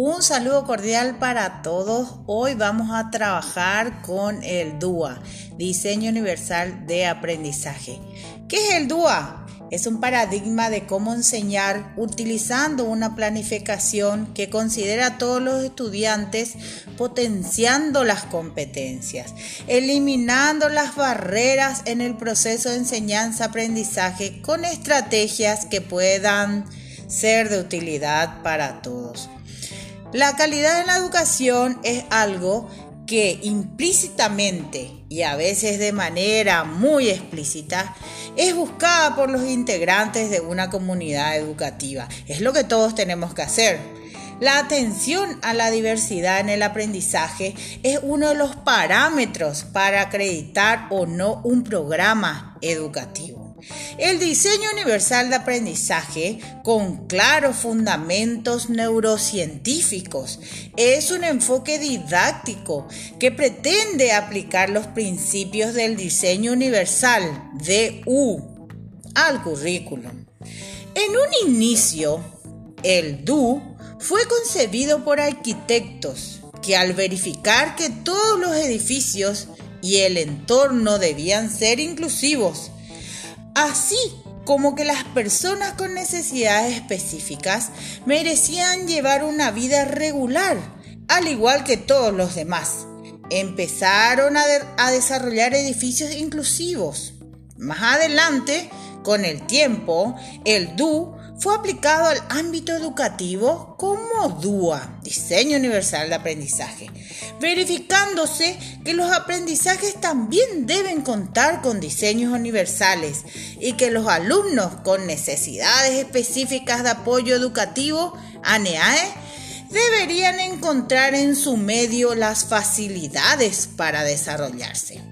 Un saludo cordial para todos. Hoy vamos a trabajar con el DUA, Diseño Universal de Aprendizaje. ¿Qué es el DUA? Es un paradigma de cómo enseñar utilizando una planificación que considera a todos los estudiantes potenciando las competencias, eliminando las barreras en el proceso de enseñanza-aprendizaje con estrategias que puedan ser de utilidad para todos. La calidad en la educación es algo que implícitamente y a veces de manera muy explícita es buscada por los integrantes de una comunidad educativa. Es lo que todos tenemos que hacer. La atención a la diversidad en el aprendizaje es uno de los parámetros para acreditar o no un programa educativo. El diseño universal de aprendizaje con claros fundamentos neurocientíficos es un enfoque didáctico que pretende aplicar los principios del diseño universal DU al currículum. En un inicio, el DU fue concebido por arquitectos que al verificar que todos los edificios y el entorno debían ser inclusivos, así como que las personas con necesidades específicas merecían llevar una vida regular, al igual que todos los demás. Empezaron a, desarrollar edificios inclusivos. Más adelante, con el tiempo, el DU fue aplicado al ámbito educativo como DUA, Diseño Universal de Aprendizaje, verificándose que los aprendizajes también deben contar con diseños universales y que los alumnos con necesidades específicas de apoyo educativo, ANEAE, deberían encontrar en su medio las facilidades para desarrollarse.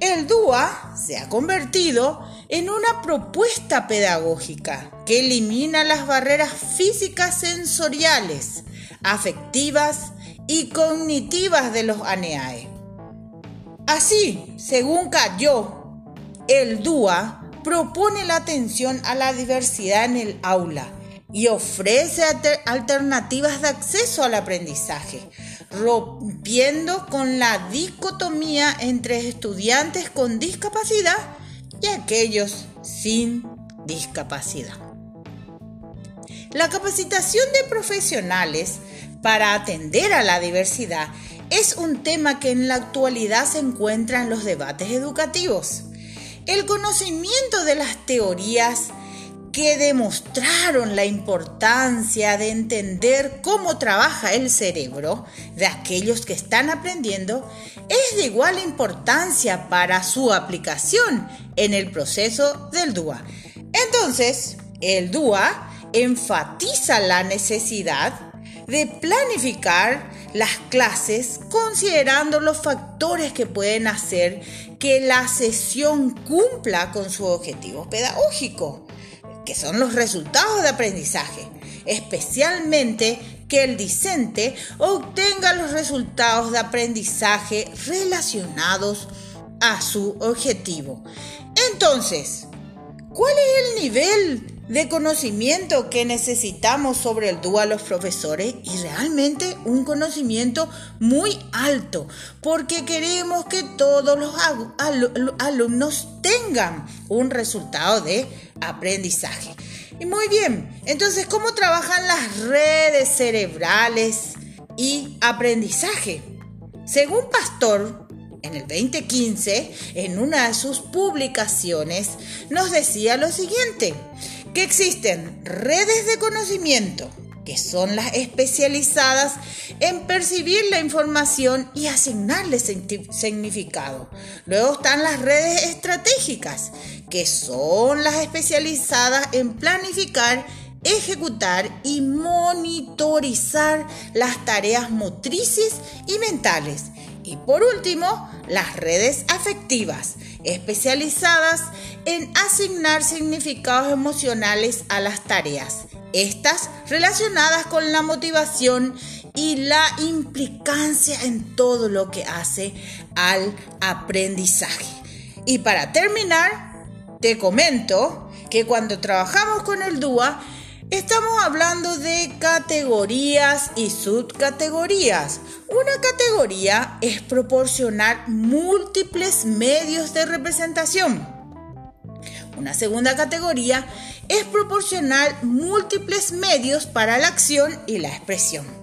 El DUA se ha convertido en una propuesta pedagógica que elimina las barreras físicas sensoriales, afectivas y cognitivas de los ANEAE. Así, según Cayó, el DUA propone la atención a la diversidad en el aula y ofrece alternativas de acceso al aprendizaje, rompiendo con la dicotomía entre estudiantes con discapacidad y aquellos sin discapacidad. La capacitación de profesionales para atender a la diversidad es un tema que en la actualidad se encuentra en los debates educativos. El conocimiento de las teorías que demostraron la importancia de entender cómo trabaja el cerebro de aquellos que están aprendiendo es de igual importancia para su aplicación en el proceso del DUA. Entonces, el DUA enfatiza la necesidad de planificar las clases considerando los factores que pueden hacer que la sesión cumpla con su objetivo pedagógico que son los resultados de aprendizaje, especialmente que el discente obtenga los resultados de aprendizaje relacionados a su objetivo. Entonces, ¿cuál es el nivel de conocimiento que necesitamos sobre el DUA los profesores y realmente un conocimiento muy alto porque queremos que todos los alumnos tengan un resultado de aprendizaje. Y muy bien, entonces, ¿cómo trabajan las redes cerebrales y aprendizaje? Según Pastor, en el 2015, en una de sus publicaciones, nos decía lo siguiente, que existen redes de conocimiento, que son las especializadas en percibir la información y asignarle significado. Luego están las redes estratégicas, que son las especializadas en planificar, ejecutar y monitorizar las tareas motrices y mentales. Y por último, las redes afectivas, especializadas en asignar significados emocionales a las tareas, estas relacionadas con la motivación y la implicancia en todo lo que hace al aprendizaje. Y para terminar, te comento que cuando trabajamos con el DUA, Estamos hablando de categorías y subcategorías. Una categoría es proporcionar múltiples medios de representación. Una segunda categoría es proporcionar múltiples medios para la acción y la expresión.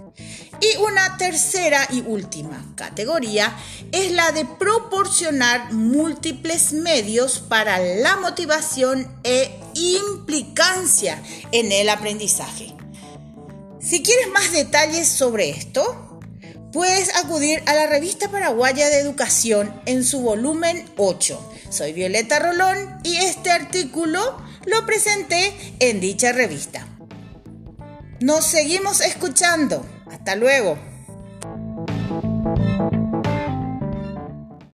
Y una tercera y última categoría es la de proporcionar múltiples medios para la motivación e implicancia en el aprendizaje. Si quieres más detalles sobre esto, puedes acudir a la revista paraguaya de educación en su volumen 8. Soy Violeta Rolón y este artículo lo presenté en dicha revista. Nos seguimos escuchando. Hasta luego.